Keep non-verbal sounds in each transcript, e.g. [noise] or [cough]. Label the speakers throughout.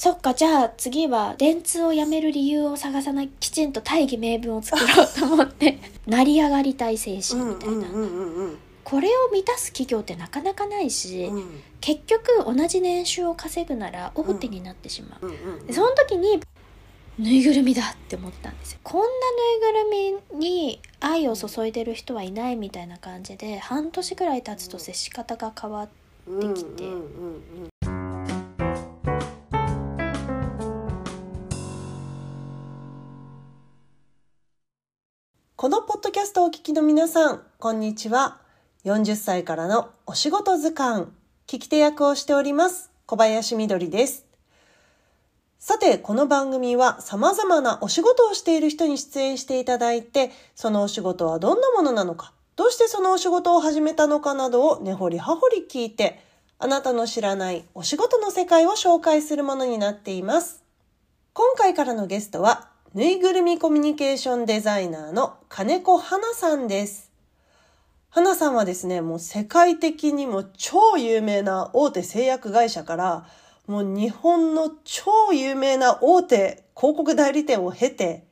Speaker 1: そっかじゃあ次は電通を辞める理由を探さないきちんと大義名分を作ろうと思って成り上がりたい精神みたいな、これを満たす企業ってなかなかないし、
Speaker 2: うん。うん
Speaker 1: 結局同じ年収を稼ぐなら大手になってしまう、でその時にぬいぐるみだって思ったんですよ。こんなぬいぐるみに愛を注いでる人はいないみたいな感じで半年ぐらい経つと接し方が変わっできて
Speaker 2: このポッドキャストをお聞きの皆さん、こんにちは。40歳からのお仕事図鑑、聞き手役をしております、小林みどりです。さて、この番組は様々なお仕事をしている人に出演していただいて、そのお仕事はどんなものなのか、どうしてそのお仕事を始めたのかなどを根掘り葉掘り聞いて、あなたの知らないお仕事の世界を紹介するものになっています。今回からのゲストは、ぬいぐるみコミュニケーションデザイナーの金子花さんです。花さんはですね、もう世界的にも超有名な大手製薬会社から、もう日本の超有名な大手広告代理店を経て、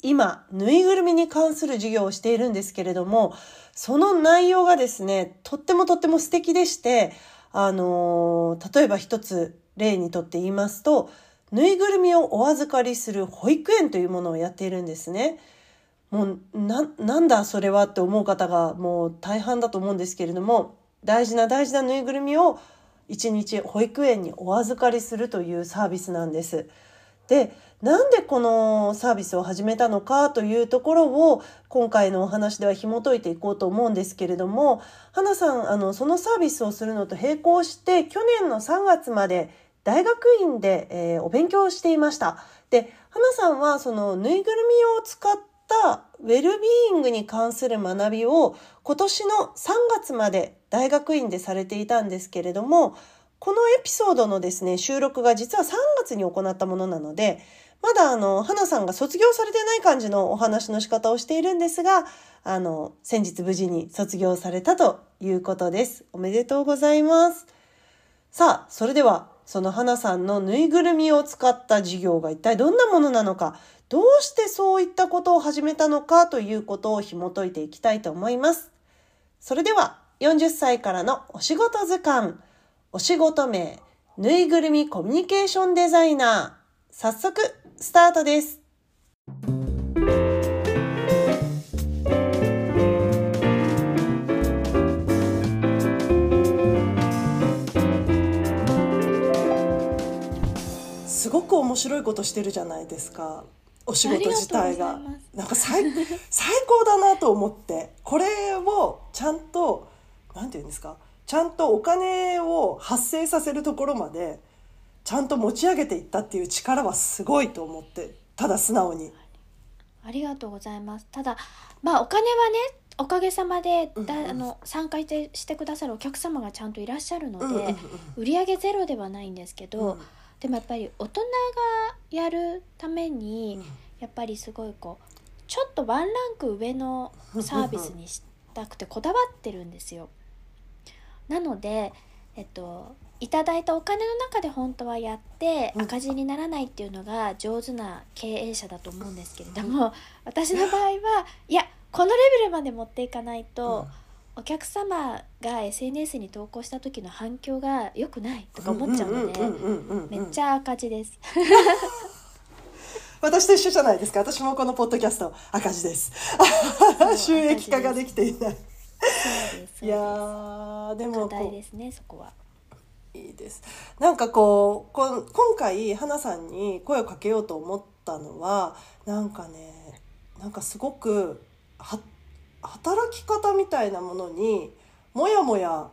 Speaker 2: 今、ぬいぐるみに関する授業をしているんですけれども、その内容がですね、とってもとっても素敵でして、あのー例えば一つ例にとって言いますと、ぬいぐるみをお預かりする保育園というものをやっているんですね。もうな、なんだそれはって思う方がもう大半だと思うんですけれども、大事な大事なぬいぐるみを一日保育園にお預かりするというサービスなんです。で、なんでこのサービスを始めたのかというところを今回のお話では紐解いていこうと思うんですけれども、花さん、あの、そのサービスをするのと並行して去年の3月まで大学院で、えーお勉強をしていました。で、花さんはそのぬいぐるみを使ったウェルビーイングに関する学びを今年の3月まで大学院でされていたんですけれども、このエピソードのですね、収録が実は3月に行ったものなので、まだあの、花さんが卒業されてない感じのお話の仕方をしているんですが、あの、先日無事に卒業されたということです。おめでとうございます。さあ、それでは、その花さんのぬいぐるみを使った授業が一体どんなものなのか、どうしてそういったことを始めたのかということを紐解いていきたいと思います。それでは、40歳からのお仕事図鑑、お仕事名、ぬいぐるみコミュニケーションデザイナー、早速、スタートです。すごく面白いことしてるじゃないですか。お仕事自体が。なんか最最高だなと思って、これをちゃんと、なんていうんですか、ちゃんとお金を発生させるところまで、ちゃんと持ち上げていったっていう力はすごいと思って、ただ素直に。
Speaker 1: ありがとうございます。ただまあお金はねおかげさまでだ、
Speaker 2: うんうん。
Speaker 1: あの参加してしてくださるお客様がちゃんといらっしゃるので、
Speaker 2: うんうんうん。
Speaker 1: 売り上げゼロではないんですけど、
Speaker 2: うん
Speaker 1: でもやっぱり大人がやるために、やっぱりすごいこうちょっとワンランク上のサービスにしたくてこだわってるんですよ。[laughs] なので、えっと、いただいたお金の中で本当はやって
Speaker 2: うん。
Speaker 1: 赤字にならないっていうのが上手な経営者だと思うんですけれども [laughs] 私の場合はいやこのレベルまで持っていかないと、お客様が SNS に投稿した時の反響が良くないとか思っちゃうのでめっち
Speaker 2: ゃ
Speaker 1: ゃ赤字です。[laughs]
Speaker 2: 私と一緒じゃないですか。私もこのポッドキャスト赤字です。収益化ができていない。いやーでも
Speaker 1: 課題
Speaker 2: こ
Speaker 1: ですねそこは。
Speaker 2: ういいです。なんかこうこん今回花さんに声をかけようと思ったのはなんかねなんかすごくは働き方みたいなものにもやもや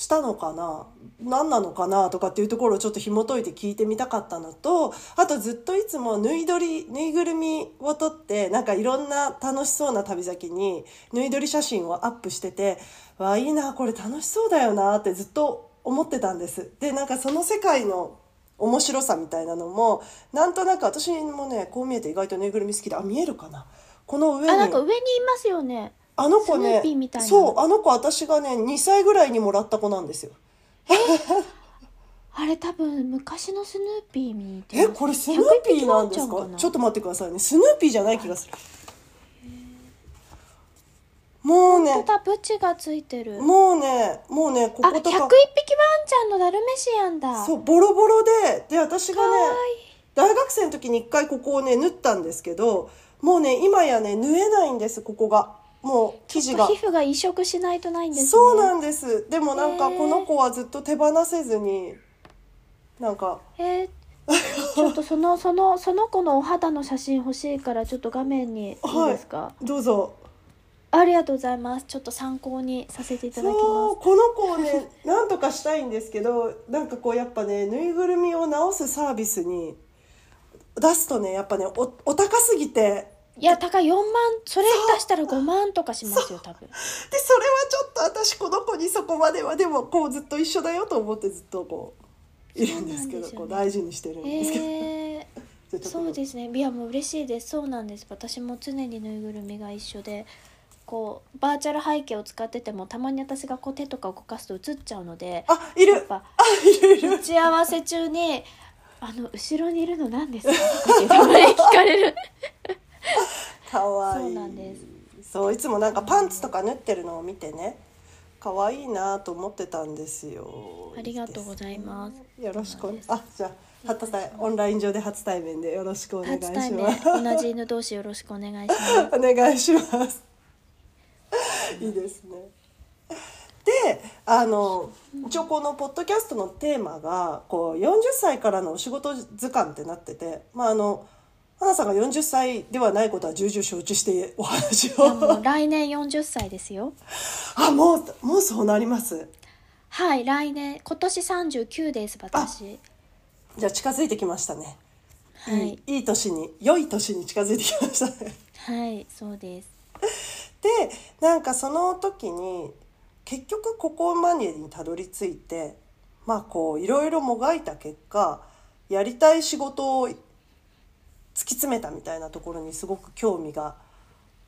Speaker 2: したのかな何なのかなとかっていうところをちょっと紐解いて聞いてみたかったのとあとずっといつもぬいどりぬいぐるみを撮ってなんかいろんな楽しそうな旅先にぬいどり写真をアップしててわあいいなこれ楽しそうだよなってずっと思ってたんです。でなんかその世界の面白さみたいなのもなんとなく私もねこう見えて意外とぬいぐるみ好きであ見えるかな。この上に。
Speaker 1: あなんか上にいますよね。
Speaker 2: あの子ね
Speaker 1: ーピーみたいな。
Speaker 2: そうあの子私がね2歳ぐらいにもらった子なんですよ。[laughs]
Speaker 1: あれ多分昔のスヌーピーに似て
Speaker 2: えこれスヌーピーなんです
Speaker 1: 100匹ワンちゃんか
Speaker 2: ちょっと待ってくださいね。スヌーピーじゃない気がする。もうね。
Speaker 1: ブチがついてる。
Speaker 2: もうねもうねこ
Speaker 1: あ101匹ワン
Speaker 2: ことか
Speaker 1: ちゃんのダルメシアンだ。
Speaker 2: そうボロボロで。で私がね大学生の時に一回ここをね縫ったんですけどもうね今やね縫えないんですここが。もう生地が。
Speaker 1: 皮膚が移植しないとないんですね。
Speaker 2: そうなんです。でもなんかこの子はずっと手放せずになんか。
Speaker 1: えー。ちょっとその [laughs] そのその子のお肌の写真欲しいからちょっと画面にいいですか、
Speaker 2: どうぞ。
Speaker 1: ありがとうございます。ちょっと参考にさせていただきま
Speaker 2: この子をね [laughs] なんとかしたいんですけどなんかこうやっぱねぬいぐるみを直すサービスに出すとねやっぱねおお高すぎて。
Speaker 1: すいや高い4万それ出したら5万とかしますよ多分。
Speaker 2: でそれはちょっと私この子にそこまではでもこうずっと一緒だよと思ってずっとこういるんですけど
Speaker 1: ね。
Speaker 2: こう大事にしてるんですけど、
Speaker 1: えー [laughs] そうですね。いやもう嬉しいです。そうなんです。私も常にぬいぐるみが一緒でこうバーチャル背景を使っててもたまに私がこう手とか動かすと映っちゃうので
Speaker 2: あいる。
Speaker 1: やっぱ
Speaker 2: あいる。
Speaker 1: 打ち合わせ中に「あの後ろにいるの何ですか?」ってたまに聞かれる
Speaker 2: かわいい
Speaker 1: そうなんです
Speaker 2: そういつもなんかパンツとか縫ってるのを見てね可愛いなと思ってたんですよ
Speaker 1: ありがとうございます
Speaker 2: ねよろしくお
Speaker 1: そうなんです
Speaker 2: あじゃあ初対オンライン上で初対面でよろしくお願いします
Speaker 1: 対面同じ犬同士よろしくお願いします
Speaker 2: お願いします。いいですね。で、あの一応このポッドキャストのテーマがこう40歳からのお仕事図鑑ってなってて、まああの花さんが40歳ではないことは重々承知してお話
Speaker 1: いやも
Speaker 2: を
Speaker 1: う来年40歳ですよ
Speaker 2: あもうもうそうなります。
Speaker 1: はい来年今年39です私
Speaker 2: じゃあ近づいてきましたね。
Speaker 1: はい
Speaker 2: いいいい年に良い年に近づいてきましたね。
Speaker 1: はいそうです
Speaker 2: でなんかその時に結局ここまでにたどり着いてまあこういろいろもがいた結果やりたい仕事を突き詰めたみたいなところにすごく興味が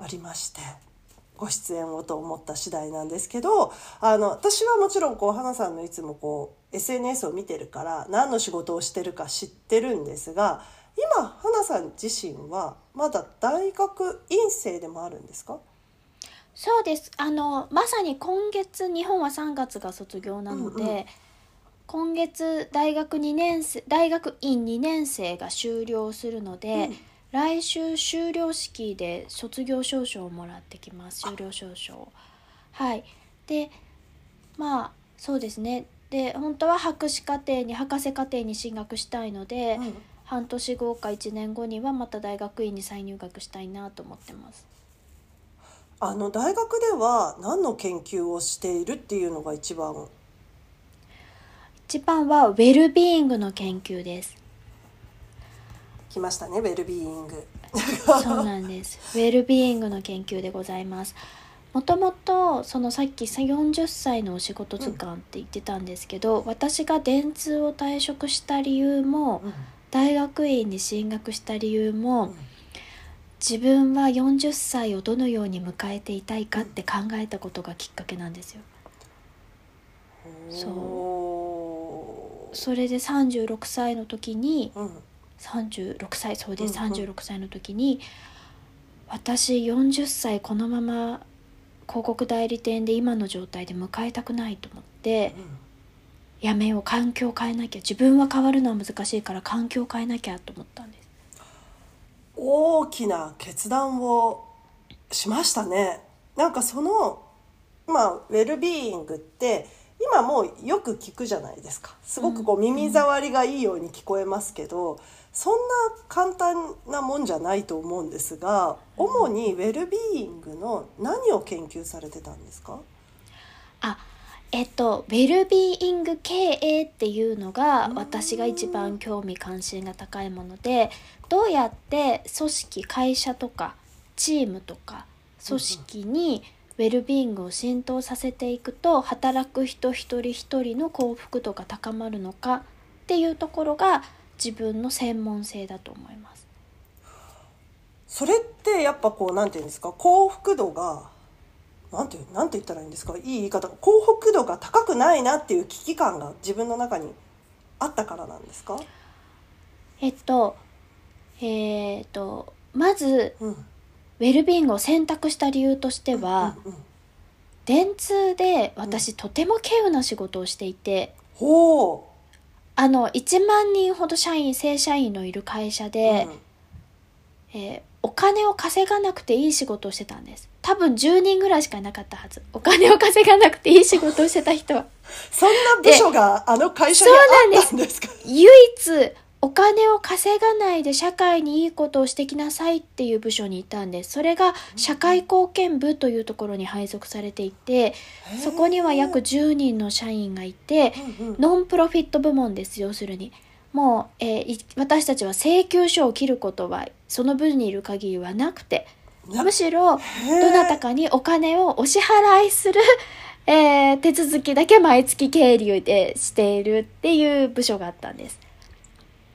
Speaker 2: ありましてご出演をと思った次第なんですけどあの私はもちろんこう花さんのいつもこう SNS を見てるから何の仕事をしてるか知ってるんですが今花さん自身はまだ大学院生でもあるんですか？
Speaker 1: そうです。あのまさに今月日本は3月が卒業なので、
Speaker 2: うんうん。
Speaker 1: 今月大学2年生大学院2年生が終了するので、
Speaker 2: うん。
Speaker 1: 来週修了式で卒業証書をもらってきます。修了証書を。はい。でまあそうですね。で本当は博士課程に博士課程に進学したいので、
Speaker 2: うん。
Speaker 1: 半年後か1年後にはまた大学院に再入学したいなと思ってます
Speaker 2: あの大学では何の研究をしているっていうのが一番？
Speaker 1: 一番はウェルビーイングの研究です
Speaker 2: 来ましたねウェルビーイング。
Speaker 1: そうなんです。ウェルビーイングの研究でございます。もともとそのさっきさ40歳のお仕事図鑑って言ってたんですけど、私が電通を退職した理由も大学院に進学した理由も、自分は40歳をどのように迎えていたいかって考えたことがきっかけなんですよ。そう。それで36歳の時に
Speaker 2: うん。
Speaker 1: 36歳そうです、
Speaker 2: うんうん。
Speaker 1: 36歳の時に私40歳このまま広告代理店で今の状態で迎えたくないと思ってやめよう環境を変えなきゃ自分は変わるのは難しいから環境を変えなきゃと思ったんです
Speaker 2: 大きな決断をしましたね。なんかそのまあウェルビーイングって今もうよく聞くじゃないですか。すごくこう耳障りがいいように聞こえますけど、そんな簡単なもんじゃないと思うんですが、主にウェルビーイングの何を研究されてたんですか？
Speaker 1: あえっとウェルビーイング経営っていうのが
Speaker 2: うん
Speaker 1: 私が一番興味関心が高いものでどうやって組織会社とかチームとか組織にウェルビーイングを浸透させていくと働く人一人一人の幸福度が高まるのかっていうところが自分の専門性だと思います。
Speaker 2: それってやっぱこうなんていうんですか幸福度がなんてなんて言ったらいいんですか？いい言い方。幸福度が高くないなっていう危機感が自分の中にあったからなんですか？
Speaker 1: えっとえーっとまず
Speaker 2: うん。
Speaker 1: ウェルビーイングを選択した理由としては、
Speaker 2: うんうん
Speaker 1: 電通で私とても稀有な仕事をしていて
Speaker 2: ほ
Speaker 1: あの1万人ほど社員正社員のいる会社
Speaker 2: う
Speaker 1: で、
Speaker 2: うん。
Speaker 1: えーお金を稼がなくていい仕事をしてたんです。多分10人ぐらいしかいなかったはず。お金を稼がなくていい仕事をしてた人は。[laughs]
Speaker 2: そんな部署があの会社にあったんですか？
Speaker 1: 唯一お金を稼がないで社会にいいことをしてきなさいっていう部署にいたんです。それが社会貢献部というところに配属されていてそこには約10人の社員がいてノンプロフィット部門です要するにもう、えーい私たちは請求書を切ることはその部にいる限りはなくて
Speaker 2: な
Speaker 1: むしろどなたかにお金をお支払いする、えー手続きだけ毎月経理でしているっていう部署があったんです。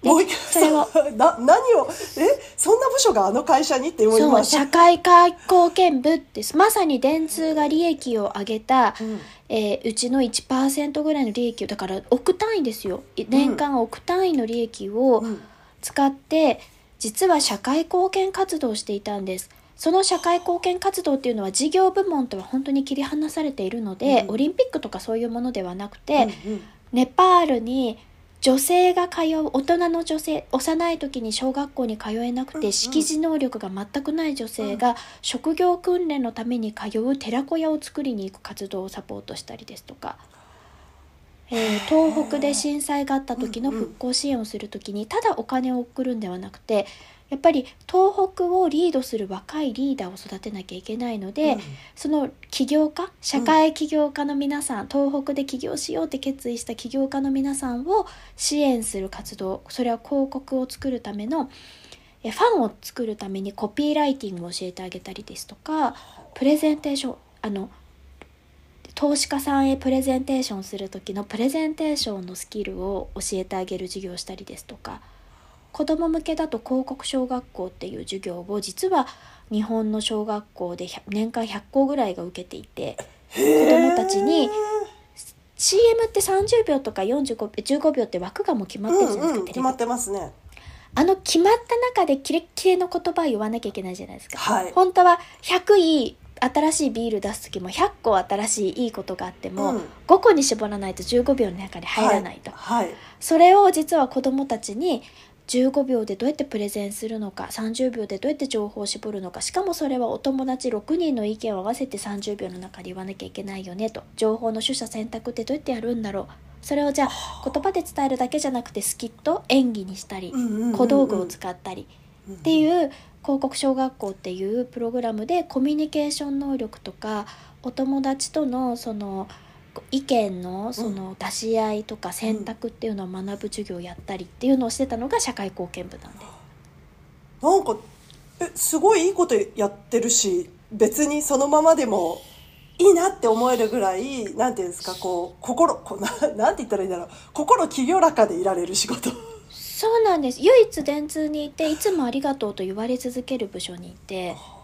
Speaker 1: で
Speaker 2: もう一回な何をえそんな部署があの会社にって思い
Speaker 1: そう
Speaker 2: ました？
Speaker 1: 社会貢献部ってまさに電通が利益を上げた、
Speaker 2: うん。
Speaker 1: えーうちの1%ぐらいの利益をだから億単位ですよ。い年間億単位の利益を
Speaker 2: うん
Speaker 1: 使って実は社会貢献活動をしていたんです。その社会貢献活動っていうのは事業部門とは本当に切り離されているので、
Speaker 2: うん。
Speaker 1: オリンピックとかそういうものではなくて、
Speaker 2: うんうん。
Speaker 1: ネパールに女性が通う大人の女性幼い時に小学校に通えなくて識字能力が全くない女性が職業訓練のために通う寺子屋を作りに行く活動をサポートしたりですとか、えー東北で震災があった時の復興支援をする時にただお金を送るんではなくてやっぱり東北をリードする若いリーダーを育てなきゃいけないので、
Speaker 2: うん。
Speaker 1: その起業家社会起業家の皆さん、東北で起業しようって決意した起業家の皆さんを支援する活動それは広告を作るためのえファンを作るためにコピーライティングを教えてあげたりですとかプレゼンテーションあの投資家さんへプレゼンテーションする時のプレゼンテーションのスキルを教えてあげる授業をしたりですとか子ども向けだと広告小学校っていう授業を実は日本の小学校で100年間100校ぐらいが受けていて子どもたちに CM って30秒とか45秒15秒って枠がもう決まってるじゃないですか、
Speaker 2: うんうん決まってますね。
Speaker 1: あの決まった中でキレッキレの言葉を言わなきゃいけないじゃないですか、
Speaker 2: はい。
Speaker 1: 本当は100いい新しいビール出す時も100個新しいいいことがあっても、
Speaker 2: うん。
Speaker 1: 5個に絞らないと15秒の中に入らないと、
Speaker 2: はい、はい。
Speaker 1: それを実は子どもたちに15秒でどうやってプレゼンするのか30秒でどうやって情報を絞るのかしかもそれはお友達6人の意見を合わせて30秒の中で言わなきゃいけないよねと情報の取捨選択ってどうやってやるんだろう。それをじゃあ言葉で伝えるだけじゃなくてスキット演技にしたり小道具を使ったり
Speaker 2: っ
Speaker 1: っていう広告小学校っていうプログラムでコミュニケーション能力とかお友達とのその意見のその出し合いとか選択っていうのを学ぶ授業をやったりっていうのをしてたのが社会貢献部なんで。
Speaker 2: なんかえすごいいいことやってるし別にそのままでもいいなって思えるぐらいなんていうんですかこう心こうななんて言ったらいいんだろう。心清らかでいられる仕事。
Speaker 1: そうなんです。唯一電通にいていつもありがとうと言われ続ける部署にいて [laughs]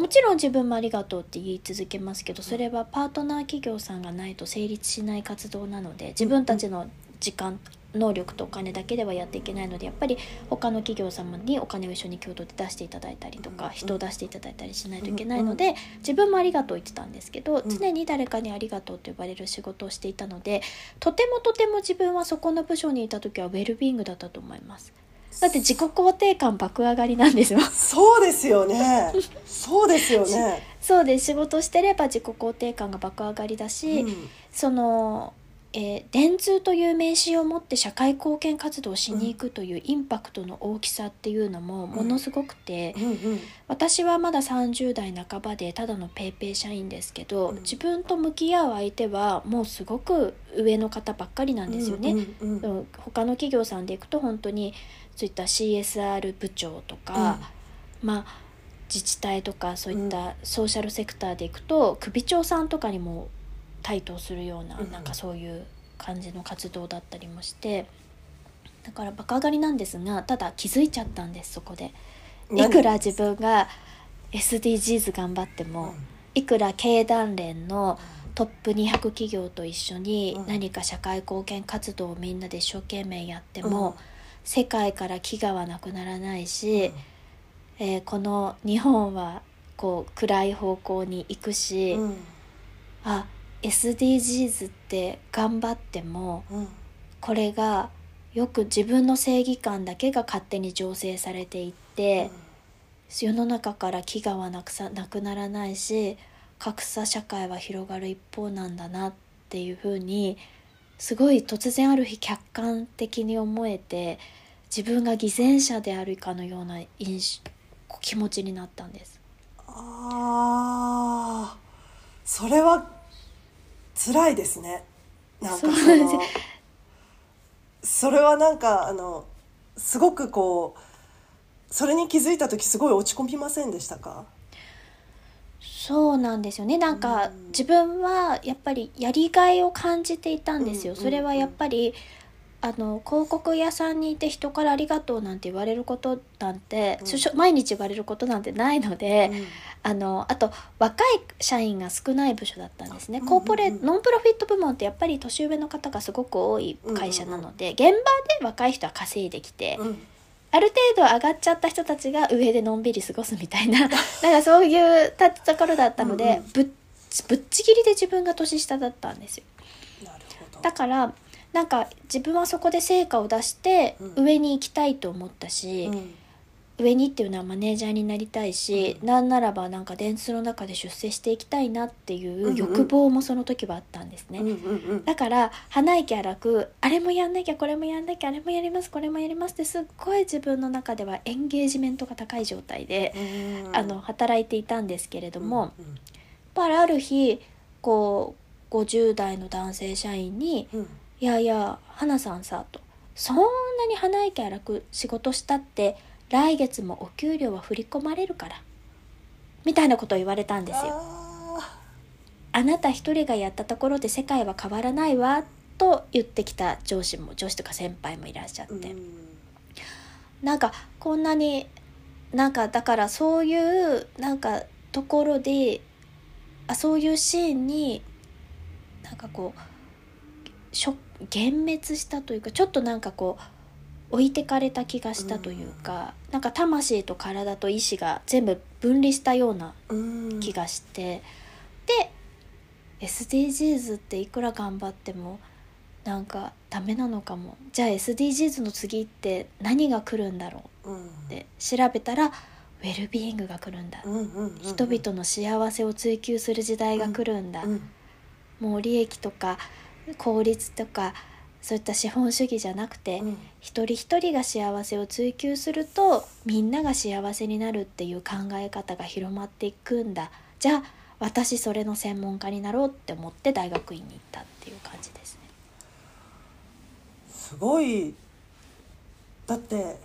Speaker 1: もちろん自分もありがとうって言い続けますけどそれはパートナー企業さんがないと成立しない活動なので自分たちの時間能力とお金だけではやっていけないのでやっぱり他の企業様にお金を一緒に共同で出していただいたりと
Speaker 2: うん。
Speaker 1: か人を出していただいたりしないといけないので自分もありがとう言ってたんですけど
Speaker 2: ん。
Speaker 1: 常に誰かにありがとうと呼ばれる仕事をしていたのでとてもとても自分はそこの部署にいた時はウェルビーイングだったと思いますだって自己肯定感爆上がりなんですよ。
Speaker 2: そうですよね。そうですよね、[laughs]
Speaker 1: そうです。仕事してれば自己肯定感が爆上がりだし、
Speaker 2: うん。
Speaker 1: その、えー電通という名刺を持って社会貢献活動をしに行くというインパクトの大きさっていうのもものすごくて、
Speaker 2: うんうん。
Speaker 1: 私はまだ30代半ばでただのペイペイ社員ですけど、
Speaker 2: うん。
Speaker 1: 自分と向き合う相手はもうすごく上の方ばっかりなんですよね。
Speaker 2: うんうん
Speaker 1: 他の企業さんで行くと本当にそういった CSR 部長とか、まあ自治体とかそういったソーシャルセクターで行くと首長さんとかにも対等するような,、
Speaker 2: うん。
Speaker 1: なんかそういう感じの活動だったりもしてだからバカ上がりなんですがただ気づいちゃったんですそこで。いくら自分が SDGs 頑張っても、いくら経団連のトップ200企業と一緒に
Speaker 2: うん。
Speaker 1: 何か社会貢献活動をみんなで一生懸命やっても、
Speaker 2: うん
Speaker 1: 世界から飢餓はなくならないし、えーこの日本はこう暗い方向に行くし、
Speaker 2: うん。
Speaker 1: あ SDGs って頑張っても
Speaker 2: うん。
Speaker 1: これがよく自分の正義感だけが勝手に醸成されていって、世の中から飢餓はなくさなくならないし格差社会は広がる一方なんだなっていうふうにすごい突然ある日客観的に思えて自分が偽善者であるかのような印象気持ちになったんです。
Speaker 2: ああそれは辛いですね。なんかそれはなんかあのすごくこうそれに気づいた時すごい落ち込みませんでしたか？
Speaker 1: そうなんですよね。なんか
Speaker 2: うん。
Speaker 1: 自分はやっぱりやりがいを感じていたんですよ、
Speaker 2: うん
Speaker 1: それはやっぱりあの広告屋さんにいて人から「ありがとう」なんて言われることなんて、
Speaker 2: うん。
Speaker 1: 毎日言われることなんてないので、
Speaker 2: うん。
Speaker 1: あのあと若い社員が少ない部署だったんですね、
Speaker 2: うん
Speaker 1: コーポレ
Speaker 2: うんうん
Speaker 1: ノンプロフィット部門ってやっぱり年上の方がすごく多い会社なので、現場で若い人は稼いできて、
Speaker 2: うん
Speaker 1: ある程度上がっちゃった人たちが上でのんびり過ごすみたいな。[laughs] なんかそういうたところだったので、
Speaker 2: うんうん。
Speaker 1: ぶっぶっちぎりで自分が年下だったんですよ。だからなんか自分はそこで成果を出して
Speaker 2: うん。
Speaker 1: 上に行きたいと思ったし、
Speaker 2: うん
Speaker 1: 上にっていうのはマネージャーになりたいし、
Speaker 2: うん。
Speaker 1: なんならばなんか電通の中で出世していきたいなってい
Speaker 2: んう
Speaker 1: うん。欲望もその時はあったんですね、
Speaker 2: うんうんうん。
Speaker 1: だから鼻息荒くあれもやんなきゃこれもやんなきゃあれもやりますこれもやりますってすっごい自分の中ではエンゲージメントが高い状態で、
Speaker 2: うん
Speaker 1: あの働いていたんですけれども、
Speaker 2: うん
Speaker 1: やっぱりある日こう50代の男性社員に
Speaker 2: うん「
Speaker 1: いやいや花さんさ」と「そんなに鼻息荒く仕事したって来月もお給料は振り込まれるから」みたいなことを言われたんですよ。
Speaker 2: あ
Speaker 1: あなた一人がやったところで世界は変わらないわと言ってきた上司も上司とか先輩もいらっしゃって、
Speaker 2: ん。
Speaker 1: なんかこんなになんかだからそういうなんかところであそういうシーンになんかこう幻滅したというかちょっとなんかこう置いてかれた気がしたというか、なんか魂と体と意志が全部分離したような
Speaker 2: うん。
Speaker 1: 気がして、で SDGs っていくら頑張ってもなんかダメなのかも。じゃあ SDGs の次って何が来るんだろう？
Speaker 2: うん。
Speaker 1: って調べたらウェルビーイングが来るんだ、
Speaker 2: うんうんうんうん。
Speaker 1: 人々の幸せを追求する時代が来るんだ、
Speaker 2: うん
Speaker 1: もう利益とか効率とかそういった資本主義じゃなくて、
Speaker 2: うん。
Speaker 1: 一人一人が幸せを追求するとみんなが幸せになるっていう考え方が広まっていくんだ。じゃあ私それの専門家になろうって思って大学院に行ったっていう感じですね。
Speaker 2: すごい。だって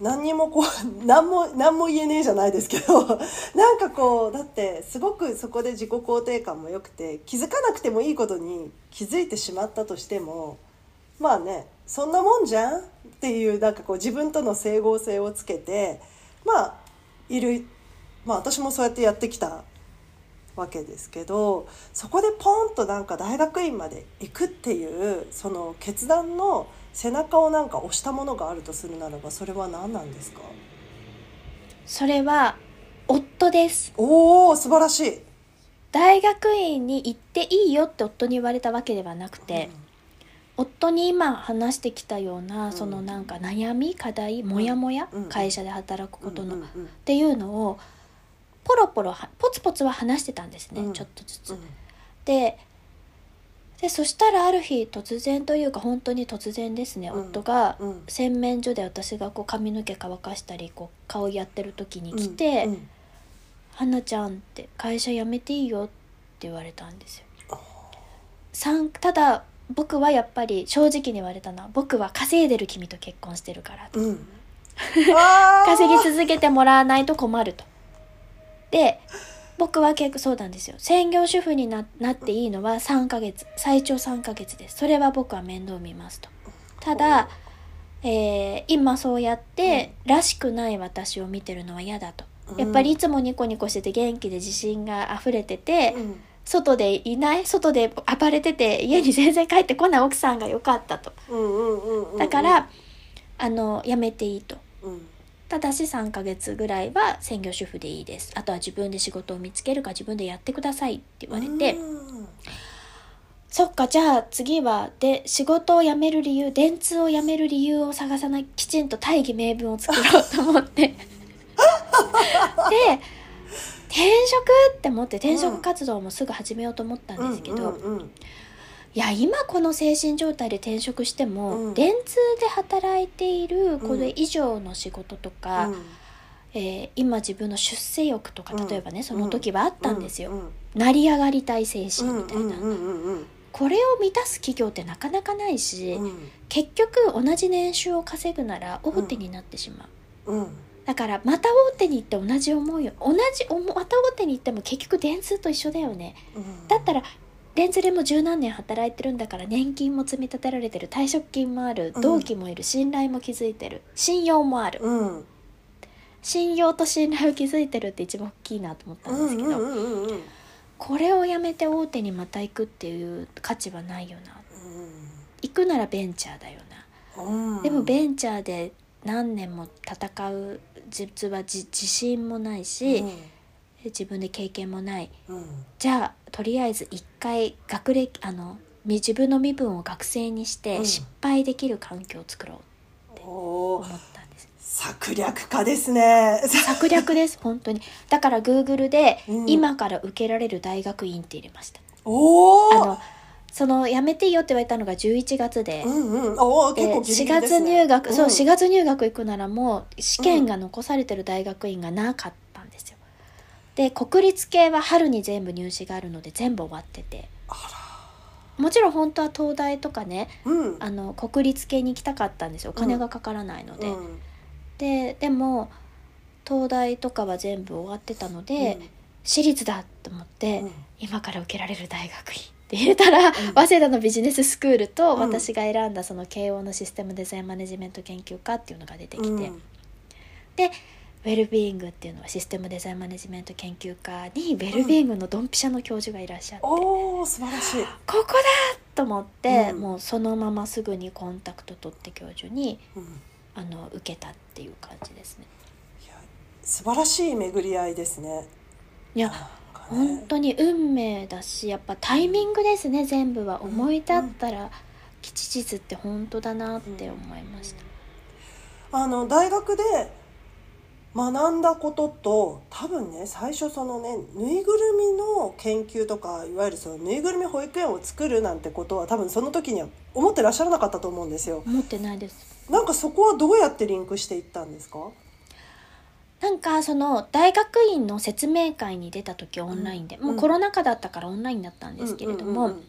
Speaker 2: 何にもこう [laughs] 何も何も言えねえじゃないですけど [laughs] なんかこうだってすごくそこで自己肯定感も良くて気づかなくてもいいことに気づいてしまったとしてもまあねそんなもんじゃんっていうなんかこう自分との整合性をつけてまあいるまあ私もそうやってやってきたわけですけどそこでポンとなんか大学院まで行くっていうその決断の背中をなんか押したものがあるとするならばそれは何なんですか？
Speaker 1: それは夫です。
Speaker 2: おお素晴らしい、
Speaker 1: 大学院に行っていいよって夫に言われたわけではなくて、夫に今話してきたような、
Speaker 2: ん。
Speaker 1: そのなんか悩み課題モヤモヤ、
Speaker 2: うん。
Speaker 1: 会社で働くことの、っ
Speaker 2: うんうん。
Speaker 1: ていうのをポロポロはポツポツは話してたんですね、
Speaker 2: うん。
Speaker 1: ちょっとずつ。
Speaker 2: うん。
Speaker 1: ででそしたらある日突然というか本当に突然ですね、
Speaker 2: うん。
Speaker 1: 夫が
Speaker 2: うん。
Speaker 1: 洗面所で私がこう髪の毛乾かしたりこう顔やってる時に来て
Speaker 2: うん。うん「
Speaker 1: 花ちゃん」って「会社辞めていいよ」って言われたんですよ。ただ僕はやっぱり正直に言われたのは僕は稼いでる君と結婚してるから。と
Speaker 2: うん。[laughs]
Speaker 1: 稼ぎ続けてもらわないと困ると。で僕は結構そうなんですよ。専業主婦にななっていいのは3ヶ月。最長3ヶ月です。それは僕は面倒見ますと。ただ、えー今そうやって、らしくない私を見てるのは嫌だと。やっぱりいつもニコニコしてて元気で自信が溢れてて、
Speaker 2: うん
Speaker 1: 外でいない外で暴れてて家に全然帰ってこない奥さんが良かったと。だから、あの辞めていいと。
Speaker 2: うん。
Speaker 1: ただし3ヶ月ぐらいは専業主婦でいいです。あとは自分で仕事を見つけるか自分でやってくださいって言われて、
Speaker 2: うん
Speaker 1: そっかじゃあ次はで仕事を辞める理由電通を辞める理由を探さないきちんと大義名分を作ろうと思って。[laughs] で転職？って思って転職活動もすぐ始めようと思ったんですけど、いや今この精神状態で転職しても、
Speaker 2: うん。
Speaker 1: 電通で働いているこれ以上の仕事とか、
Speaker 2: うん。
Speaker 1: えー今自分の出世欲とか
Speaker 2: うん。
Speaker 1: 例えばね、その時はあったんですよ、
Speaker 2: うん。
Speaker 1: 成り上がりたい精
Speaker 2: う
Speaker 1: 神みたいな、これを満たす企業ってなかなかないし、
Speaker 2: うん。
Speaker 1: 結局同じ年収を稼ぐなら大手になってしまう、
Speaker 2: うん
Speaker 1: だからまた大手に行って同じ思いを同じ思また大手に行っても結局電通と一緒だよね。
Speaker 2: うん。
Speaker 1: だったら電通でも十何年働いてるんだから年金も積み立てられてる退職金もある
Speaker 2: うん。
Speaker 1: 同期もいる信頼も築いてる信用もある。
Speaker 2: うん。
Speaker 1: 信用と信頼を築いてるって一番大きいなと思ったんですけど、
Speaker 2: うんうんうんうん。
Speaker 1: これをやめて大手にまた行くっていう価値はないよな。行くならベンチャーだよな。
Speaker 2: うん。
Speaker 1: でもベンチャーで何年も戦う実はじ自信もないし、自分で経験もない。
Speaker 2: うん。うん
Speaker 1: じゃあとりあえず一回学歴あのみ自分の身分を学生にして
Speaker 2: うん。
Speaker 1: 失敗できる環境を作ろうと
Speaker 2: おー。
Speaker 1: 思ったんです、
Speaker 2: 策略家ですね。
Speaker 1: 策略です [laughs] 本当に。だから Google で
Speaker 2: うん。
Speaker 1: 今から受けられる大学院って入れました、
Speaker 2: おお。
Speaker 1: そのやめていいよって言われたのが11月で、
Speaker 2: うんうん。
Speaker 1: で
Speaker 2: 結構ギリ
Speaker 1: 4
Speaker 2: ギリです、
Speaker 1: 月
Speaker 2: ね。
Speaker 1: 入学、そう
Speaker 2: うん
Speaker 1: 4月入学行くならもう試験が残されてる大学院がなかったんですよ。で国立系は春に全部入試があるので全部終わってて。もちろん本当は東大とかね
Speaker 2: うん。
Speaker 1: あの国立系に行きたかったんですよ。お金がかからないので、
Speaker 2: うん。
Speaker 1: ででも東大とかは全部終わってたので、
Speaker 2: うん。
Speaker 1: 私立だと思って、
Speaker 2: うん。
Speaker 1: 今から受けられる大学院って入れたら、早稲田のビジネススクールと
Speaker 2: うん
Speaker 1: 私が選んだその慶応のシステムデザインマネジメント研究科っていうのが出てきて、
Speaker 2: うん
Speaker 1: でウェルビーイングっていうのはシステムデザインマネジメント研究科にウェルビーイングのドンピシャの教授がいらっしゃって、こ
Speaker 2: おお、素晴らしい。
Speaker 1: こだと思って、
Speaker 2: うん
Speaker 1: もうそのまますぐにコンタクト取って教授に
Speaker 2: うん
Speaker 1: あの受けたっていう感じですね。
Speaker 2: いや素晴らしい巡り合いですね。
Speaker 1: いや本当に運命だしやっぱタイミングですね全部は
Speaker 2: うん
Speaker 1: 思い立ったら吉日って本当だなって思いました、
Speaker 2: あの大学で学んだことと多分ね最初そのねぬいぐるみの研究とかいわゆるそのぬいぐるみ保育園を作るなんてことは多分その時には思ってらっしゃらなかったと思うんですよ。
Speaker 1: 思ってないです
Speaker 2: なんかそこはどうやってリンクしていったんですか？
Speaker 1: なんかその大学院の説明会に出た時オンラインで、
Speaker 2: うん。
Speaker 1: もうコロナ禍だったからオンラインだったんですけれども、
Speaker 2: うんうんうん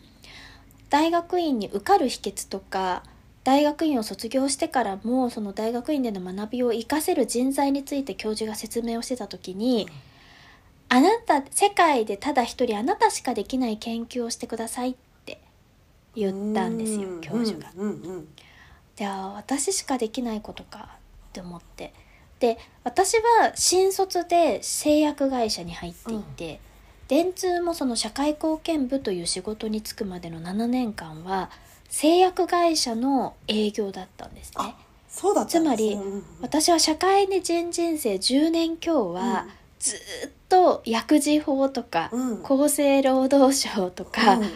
Speaker 1: 大学院に受かる秘訣とか大学院を卒業してからもその大学院での学びを生かせる人材について教授が説明をしてた時に、あなた世界でただ一人あなたしかできない研究をしてくださいって言ったんですよ
Speaker 2: うん。
Speaker 1: 教授が。じゃあ私しかできないことかって思ってで私は新卒で製薬会社に入っていて、電通もその社会貢献部という仕事に就くまでの7年間は製薬会社の営業だったんですね。
Speaker 2: あそうだ
Speaker 1: つまり
Speaker 2: うんうん
Speaker 1: 私は社会人人生10年強は
Speaker 2: うん。
Speaker 1: ずっと薬事法とか、
Speaker 2: うん。
Speaker 1: 厚生労働省とか、
Speaker 2: うん。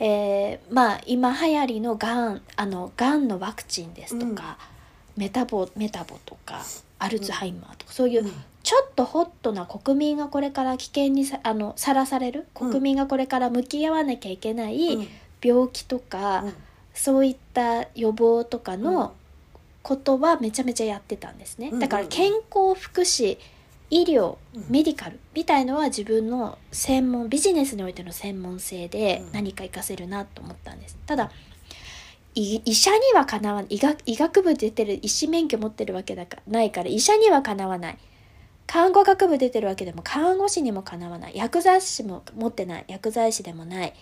Speaker 1: えーまあ今流行りのがんあのがんのワクチンですとか、メタボメタボとかアルツハイマーとか、そういう
Speaker 2: うん。
Speaker 1: ちょっとホットな国民がこれから危険にさあのさらされる
Speaker 2: うん。
Speaker 1: 国民がこれから向き合わなきゃいけない
Speaker 2: うん。
Speaker 1: 病気とか、
Speaker 2: うん。
Speaker 1: そういった予防とかのことはめちゃめちゃやってたんですね、
Speaker 2: うん
Speaker 1: だから健康福祉医療
Speaker 2: うん。
Speaker 1: メディカルみたいのは自分の専門ビジネスにおいての専門性で
Speaker 2: うん。
Speaker 1: 何か活かせるなと思ったんです。ただい医者にはかなわない医学医学部出てる医師免許持ってるわけだかないから医者にはかなわない。看護学部出てるわけでも看護師にもかなわない。薬剤師も持ってない。薬剤師でもない。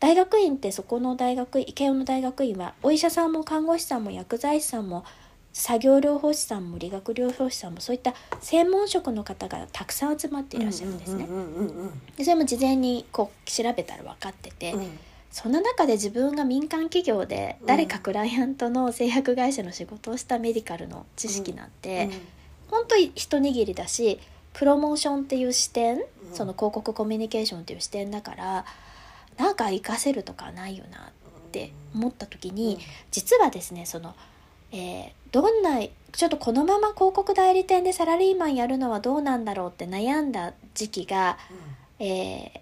Speaker 1: 大学院ってそこの大学院慶応の大学院はお医者さんも看護師さんも薬剤師さんも作業療法士さんも理学療法士さんもそういった専門職の方がたくさん集まっていらっしゃるんですね。でそれも事前にこう調べたら分かってて、
Speaker 2: うんうん
Speaker 1: その中で自分が民間企業で誰かクライアントの製薬会社の仕事をしたメディカルの知識なんて、本当に一握りだしプロモーションっていう視点、その広告コミュニケーションっていう視点だからなんか活かせるとかないよなって思った時に、実はですねその、えーどんなちょっとこのまま広告代理店でサラリーマンやるのはどうなんだろうって悩んだ時期が、えー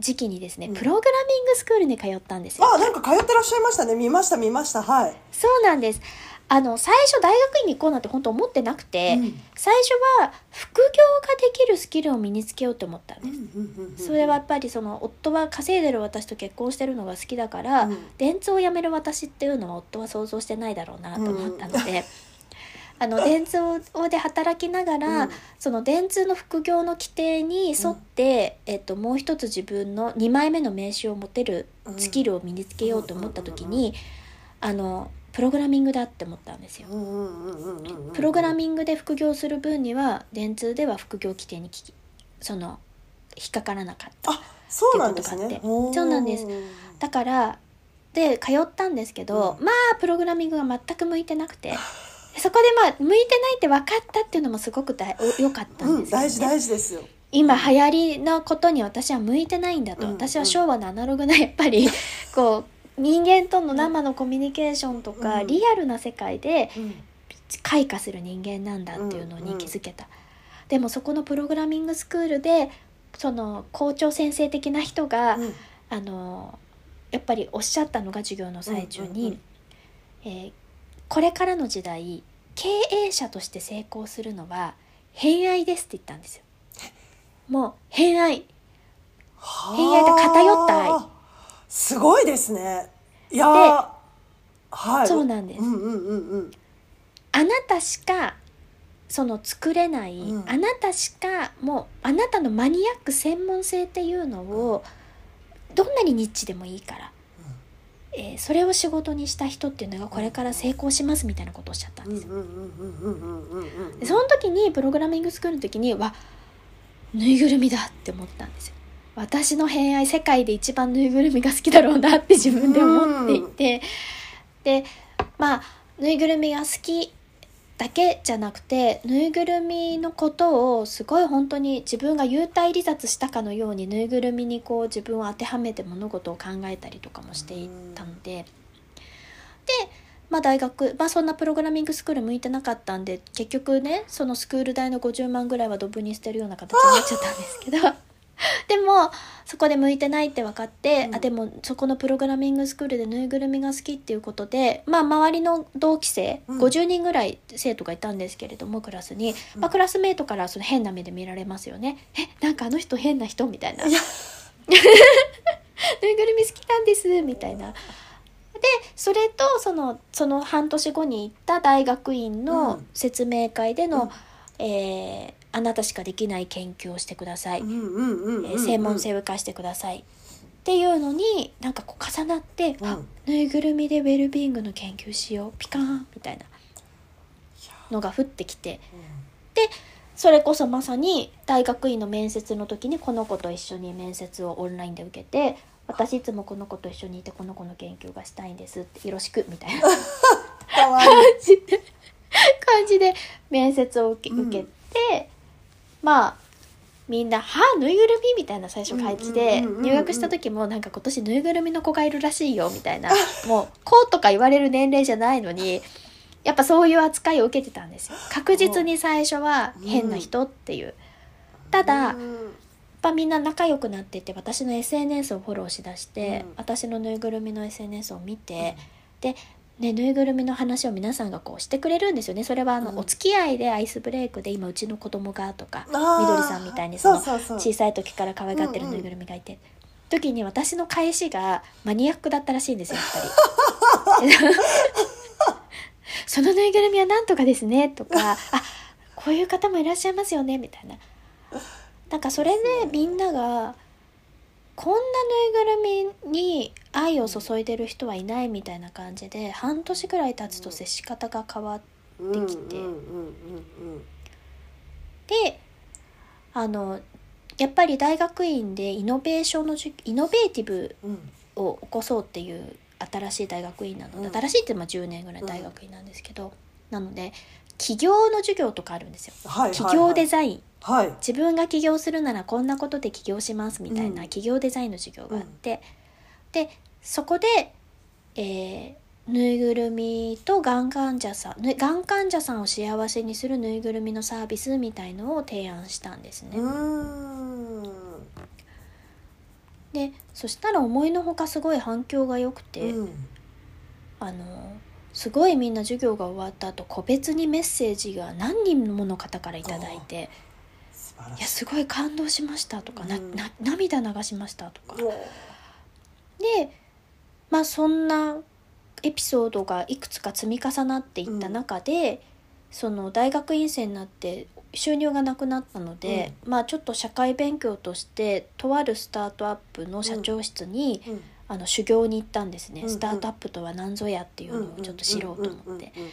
Speaker 1: 時期にですね
Speaker 2: うん。
Speaker 1: プログラミングスクールに通ったんですよ。
Speaker 2: あなんか通ってらっしゃいましたね。見ました見ました。はい、
Speaker 1: そうなんです。あの最初大学院に行こうなんて本当思ってなくて、
Speaker 2: うん。
Speaker 1: 最初は副業ができるスキルを身につけようと思ったんです、それはやっぱりその夫は稼いでる私と結婚してるのが好きだから、
Speaker 2: うん。
Speaker 1: 電通を辞める私っていうのは夫は想像してないだろうなと思ったので、あの電通で働きながら、
Speaker 2: うん。
Speaker 1: その電通の副業の規定に沿って、えっと、もう一つ自分の2枚目の名刺を持てるスキルを身につけようと思った時に、あのプログラミングだって思ったんですよ。プログラミングで副業する分には電通では副業規定にきその引っかからなかった
Speaker 2: あそうなんですね。
Speaker 1: っていうことがあって。そうなんです。だからで通ったんですけど、
Speaker 2: うん。
Speaker 1: まあプログラミングが全く向いてなくて。で [laughs] そこでまあ向いてないって分かったっていうのもすごく大良かったん
Speaker 2: うん
Speaker 1: ですけど、ね
Speaker 2: 大事大事ですよ。
Speaker 1: 今流行りのことに私は向いてないんだと、
Speaker 2: うん
Speaker 1: 私は昭和のアナログなやっぱり [laughs] こう人間との生のコミュニケーションとか、
Speaker 2: うん。
Speaker 1: リアルな世界で
Speaker 2: うん。
Speaker 1: 開花する人間なんだっていうのに気づけた、でもそこのプログラミングスクールでその校長先生的な人が、
Speaker 2: うん。
Speaker 1: あのやっぱりおっしゃったのが授業の最中に、
Speaker 2: うんうんうん。
Speaker 1: えーこれからの時代経営者として成功するのは偏愛ですって言ったんですよ。もう偏愛。偏愛が偏った愛。
Speaker 2: はあすごいですね。いやー。はい。
Speaker 1: そうなんです。
Speaker 2: うんうんうんうん。
Speaker 1: あなたしかその作れない、
Speaker 2: うん。
Speaker 1: あなたしかもうあなたのマニアック専門性っていうのをどんなにニッチでもいいから、えーそれを仕事にした人っていうのがこれから成功しますみたいなことをおっしゃったんですよ。でその時にプログラミングスクールの時にわぬいぐるみだって思ったんですよ。私の偏愛世界で一番ぬいぐるみが好きだろうなって自分で思っていて、でまあぬいぐるみが好きだけじゃなくてぬいぐるみのことをすごい本当に自分が幽体離脱したかのようにぬいぐるみにこう自分を当てはめて物事を考えたりとかもしていたのででまあ大学まあそんなプログラミングスクール向いてなかったんで結局ねそのスクール代の50万ぐらいはドブに捨てるような形になっちゃったんですけど。[laughs] でもそこで向いてないって分かって、
Speaker 2: うん。
Speaker 1: あでもそこのプログラミングスクールでぬいぐるみが好きっていうことでまあ周りの同期生、
Speaker 2: うん。
Speaker 1: 50人ぐらい生徒がいたんですけれどもクラスに、まあ、クラスメートからその変な目で見られますよね。えなんかあの人変な人？みたいな。[laughs] ぬいぐるみ好きなんですみたいな。でそれとそのその半年後に行った大学院
Speaker 2: う
Speaker 1: の
Speaker 2: ん。
Speaker 1: 説明会での、
Speaker 2: うん。
Speaker 1: えーあなたしかできない研究をしてください、専門性を生かしてください。っていうのになんかこう重なって、
Speaker 2: うん。
Speaker 1: あぬいぐるみでウェルビーイングの研究しよう。ピカーンみたいなのが降ってきて。それこそまさに大学院の面接の時にこの子と一緒に面接をオンラインで受けて私いつもこの子と一緒にいてこの子の研究がしたいんですってよろしくみたいな。[laughs] 感じで面接を受け
Speaker 2: うん。
Speaker 1: 受けて、まあみんな「はあぬいぐるみ?」みたいな最初感じで入学した時もなんか今年ぬいぐるみの子がいるらしいよみたいな [laughs] もうこうとか言われる年齢じゃないのにやっぱそういう扱いを受けてたんですよ [laughs] 確実に最初は変な人っていう。ただ、やっ
Speaker 2: うん
Speaker 1: ぱみんな仲良くなってて私の SNS をフォローしだして、
Speaker 2: うん
Speaker 1: 私のぬいぐるみの SNS を見て、で、ね、ぬいぐるみの話を皆さんがこうしてくれるんですよね。それはあの、
Speaker 2: うん。
Speaker 1: お付き合いでアイスブレイクで今うちの子供がとかみどりさんみたいにその小さい時から可愛がってるぬいぐるみがいて、時に私の返しがマニアックだったらしいんですよやっぱり。[laughs] そのぬいぐるみはなんとかですねとかあこういう方もいらっしゃいますよねみたいな。なんかそれでみんながこんなぬいぐるみに愛を注いでる人はいないみたいな感じで半年ぐらい経つと接し方が変わっってきて、
Speaker 2: うんうんうん
Speaker 1: であのやっぱり大学院でイノベーションの授イノベーティブ
Speaker 2: うん。うん
Speaker 1: を起こそうっていう新しい大学院なので、
Speaker 2: うん。
Speaker 1: 新しいってまあ10年ぐらい大学院なんですけど、なので起業の授業とかあるんですよ。起業デザイン。
Speaker 2: はい。
Speaker 1: 自分が起業するならこんなことで起業しますみたいな
Speaker 2: うん。
Speaker 1: 起業デザインの授業があって、でそこで、えーぬいぐるみとがん患者さんぬがん患者さんを幸せにするぬいぐるみのサービスみたいのを提案したんですね。でそしたら思いのほかすごい反響が良くて、
Speaker 2: うん。
Speaker 1: あのすごいみんな授業が終わった後個別にメッセージが何人もの方から頂いいて
Speaker 2: い「
Speaker 1: いやすごい感動しました」とか、な
Speaker 2: うん。
Speaker 1: な涙流しました」とか。そんなエピソードがいくつか積み重なっていった中で、その大学院生になって収入がなくなったので、まあちょっと社会勉強としてとあるスタートアップの社長室に、
Speaker 2: うん。
Speaker 1: あの修行に行ったんですね、
Speaker 2: うんうん。
Speaker 1: スタートアップとは何ぞやっていうのをちょっと知ろうと思って。
Speaker 2: うんうんうん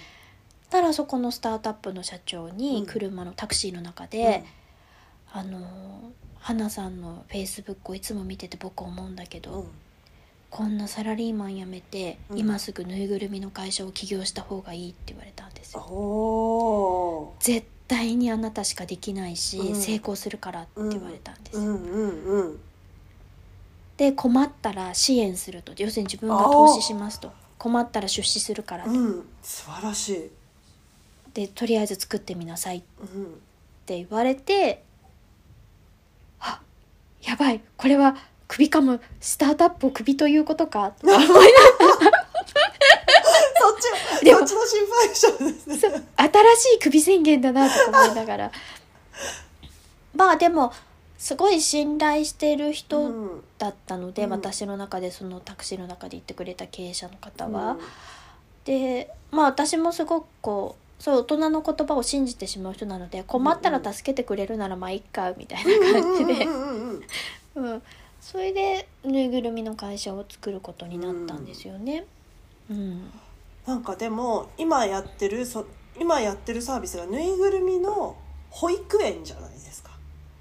Speaker 1: たらそこのスタートアップの社長
Speaker 2: うん。
Speaker 1: に車のタクシーの中で、あの花さんのフェイスブックをいつも見てて僕思うんだけど、
Speaker 2: うん
Speaker 1: こんなサラリーマン辞めて、
Speaker 2: うん。
Speaker 1: 今すぐぬいぐるみの会社を起業した方がいいって言われたんですよ。
Speaker 2: お
Speaker 1: 絶対にあなたしかできないし、
Speaker 2: うん。
Speaker 1: 成功するからって言われたんです、
Speaker 2: ーうんうんうん。
Speaker 1: で困ったら支援すると。要するに自分が投資しますと。困ったら出資するからと、
Speaker 2: うん。素晴らしい。
Speaker 1: でとりあえず作ってみなさいっ
Speaker 2: うん。
Speaker 1: て言われてあやばい。これは首かむスタートアップを首ということかとか思いながら
Speaker 2: そっち
Speaker 1: でも
Speaker 2: そっちの心配性ですね。
Speaker 1: 新しい首宣言だなとか思いながら。[laughs] まあでもすごい信頼してる人
Speaker 2: うん。
Speaker 1: だったので、
Speaker 2: うん。
Speaker 1: 私の中でそのタクシーの中で言ってくれた経営者の方は。
Speaker 2: うん。
Speaker 1: でまあ私もすごくこうそう大人の言葉を信じてしまう人なので困ったら助けてくれるならまあいっかみたいな感じで、
Speaker 2: うんうんうんうん
Speaker 1: うん、それでぬいぐるみの会社を作ることになったんですよね。うん、
Speaker 2: なんかでも今やってるそ今やってるサービスがぬいぐるみの保育園じゃないですか。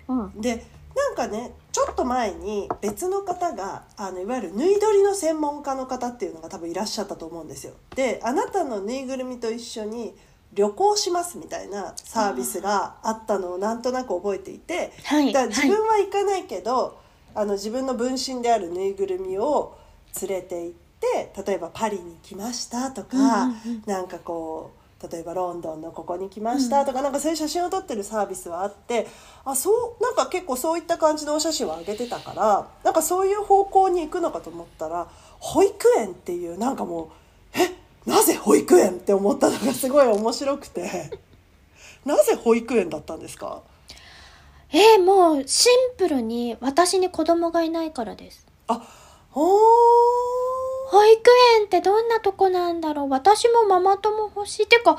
Speaker 1: うん、
Speaker 2: でなんかねちょっと前に別の方があのいわゆるぬい撮りの専門家の方っていうのが多分いらっしゃったと思うんですよ。であなたのぬいぐるみと一緒に旅行しますみたいなサービスがあったのをなんとなく覚えていて
Speaker 1: はい
Speaker 2: だから自
Speaker 1: はい
Speaker 2: 分は行かないけど、あの自分の分身であるぬいぐるみを連れて行って例えばパリに来ましたとか、
Speaker 1: うんうんうん。
Speaker 2: なんかこう例えばロンドンのここに来ましたとか、なんかそういう写真を撮ってるサービスはあってあそうなんか結構そういった感じのお写真を上げてたからなんかそういう方向に行くのかと思ったら保育園っていうなんかもうえなぜ保育園って思ったのがすごい面白くて。[laughs] なぜ保育園だったんですか？
Speaker 1: えーもうシンプルに私に子供がいないからです。
Speaker 2: あお
Speaker 1: 保育園ってどんなとこなんだろう。私もママ友欲しい。てか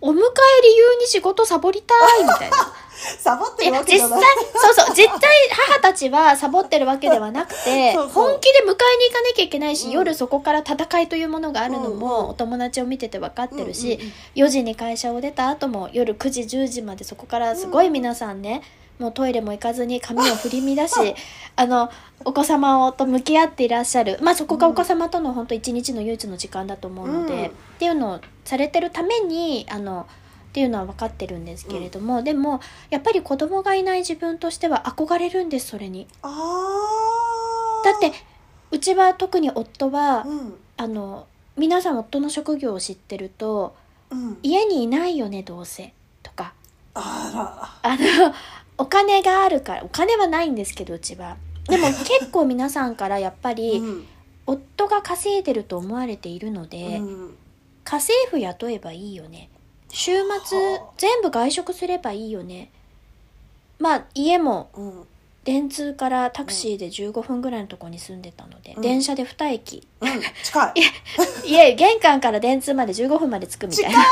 Speaker 1: お迎え理由に仕事サボりたいみたいな。[laughs]
Speaker 2: サボってるわけじゃない。
Speaker 1: そうそう。絶対母たちはサボってるわけではなくて [laughs] 本気で迎えに行かなきゃいけないし、
Speaker 2: うん。
Speaker 1: 夜そこから戦いというものがあるの
Speaker 2: うんうん
Speaker 1: もお友達を見てて分かってるし、
Speaker 2: うんうんうん
Speaker 1: 4時に会社を出た後も夜9時10時までそこからすごい皆さんね、もうトイレも行かずに髪を振り乱し [laughs] あのお子様と向き合っていらっしゃる。まあそこがお子様との本当一日の唯一の時間だと思うので、
Speaker 2: うん。
Speaker 1: っていうのをされてるためにあのっていうのは分かってるんですけれども、でもやっぱり子供がいない自分としては憧れるんですそれに。だってうちは特に夫は、
Speaker 2: うん。
Speaker 1: あの皆さん夫の職業を知ってると
Speaker 2: うん。
Speaker 1: 家にいないよねどうせ。とか。
Speaker 2: あ
Speaker 1: あのお金があるからお金はないんですけどうちは。でも [laughs] 結構皆さんからやっぱ
Speaker 2: ら
Speaker 1: り、
Speaker 2: うん。
Speaker 1: 夫が稼いでると思われているので、
Speaker 2: うん。
Speaker 1: 家政婦雇えばいいよね。週末
Speaker 2: はあ。
Speaker 1: 全部外食すればいいよね。まあ家も
Speaker 2: うん
Speaker 1: 電通からタクシーで15分ぐらいのところに住んでたので、
Speaker 2: うん。
Speaker 1: 電車で2駅。
Speaker 2: うん近い。
Speaker 1: いえ玄関から電通まで15分まで着くみたいな。15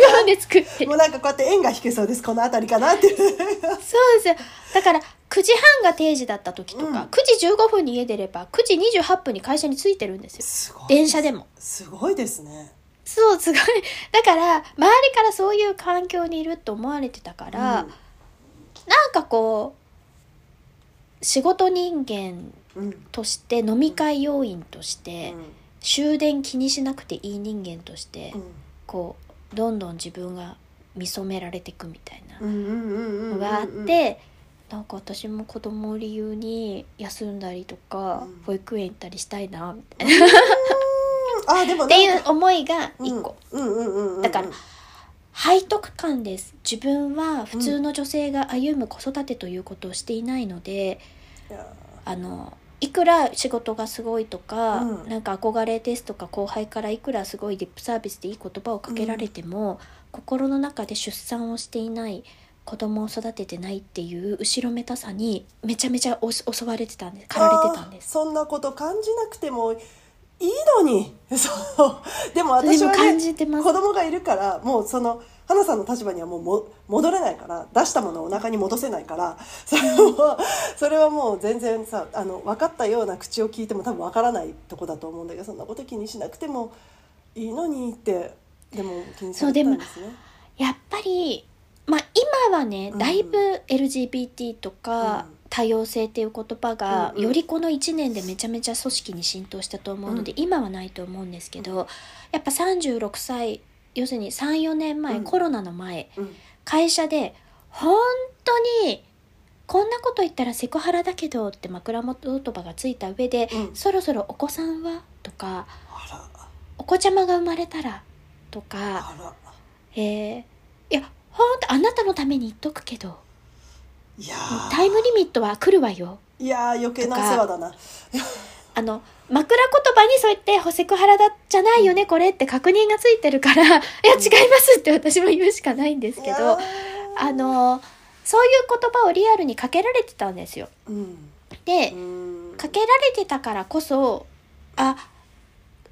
Speaker 1: [laughs] 分で着くって。
Speaker 2: もうなんかこうやって縁が引けそうですこの辺りかなって。いう
Speaker 1: そうです。よだから9時半が定時だった時とか、
Speaker 2: うん。
Speaker 1: 9時15分に家出れば9時28分に会社に着いてるんですよ。
Speaker 2: すごい
Speaker 1: 電車でも。
Speaker 2: すごいですね。
Speaker 1: そうすごい。だから周りからそういう環境にいると思われてたから、なんかこう仕事人間として飲み会要員として、
Speaker 2: うん。
Speaker 1: 終電気にしなくていい人間として、
Speaker 2: うん。
Speaker 1: こうどんどん自分が見初められていくみたいなのがあって、なんか私も子供を理由に休んだりとか、
Speaker 2: うん。
Speaker 1: 保育園行ったりしたいなみたいな、っ
Speaker 2: あでも [laughs]
Speaker 1: ていう思いが一個、だから背徳感です。自分は普通の女性が歩む子育てということをしていないので、
Speaker 2: いや。
Speaker 1: あのいくら仕事がすごいとか、
Speaker 2: うん。
Speaker 1: なんか憧れですとか後輩からいくらすごいリップサービスでいい言葉をかけられても、心の中で出産をしていない子供を育ててないっていう後ろめたさにめちゃめちゃ襲われてたんです。駆られてたんです。
Speaker 2: そんなこと感じなくてもいいのに。[laughs] そう。でも私はね
Speaker 1: じてます。
Speaker 2: 子供がいるからもうその花さんの立場にはもうも戻れないから出したものをお腹に戻せないからそれはそれはもう全然さあの分かったような口を聞いても多分分からないとこだと思うんだけどそんなこと気にしなくてもいいのにってでも気にされてたんですね。
Speaker 1: やっぱりまあ今はね
Speaker 2: うん。
Speaker 1: だいぶ LGBT とか
Speaker 2: うん
Speaker 1: 多様性っていう言葉がよりこの1年でめちゃめちゃ組織に浸透したと思うので、今はないと思うんですけどやっぱ36歳要するに34年前、
Speaker 2: うん。
Speaker 1: コロナの前
Speaker 2: うん。
Speaker 1: 会社で本当にこんなこと言ったらセクハラだけどって枕元言葉がついた上で、
Speaker 2: うん。
Speaker 1: そろそろお子さんはとかお子ちゃまが生まれたらとかえー、いやほんとあなたのために言っとくけど
Speaker 2: いやー。
Speaker 1: タイムリミットは来るわよ。
Speaker 2: いやー余計なお世話だな。
Speaker 1: あの枕言葉にそう言って「セクハラだじゃないよねこれ」って確認がついてるから「いや違います」って私も言うしかないんですけどあのそういう言葉をリアルにかけられてたんですよ。
Speaker 2: うん。
Speaker 1: で
Speaker 2: うん。
Speaker 1: かけられてたからこそあ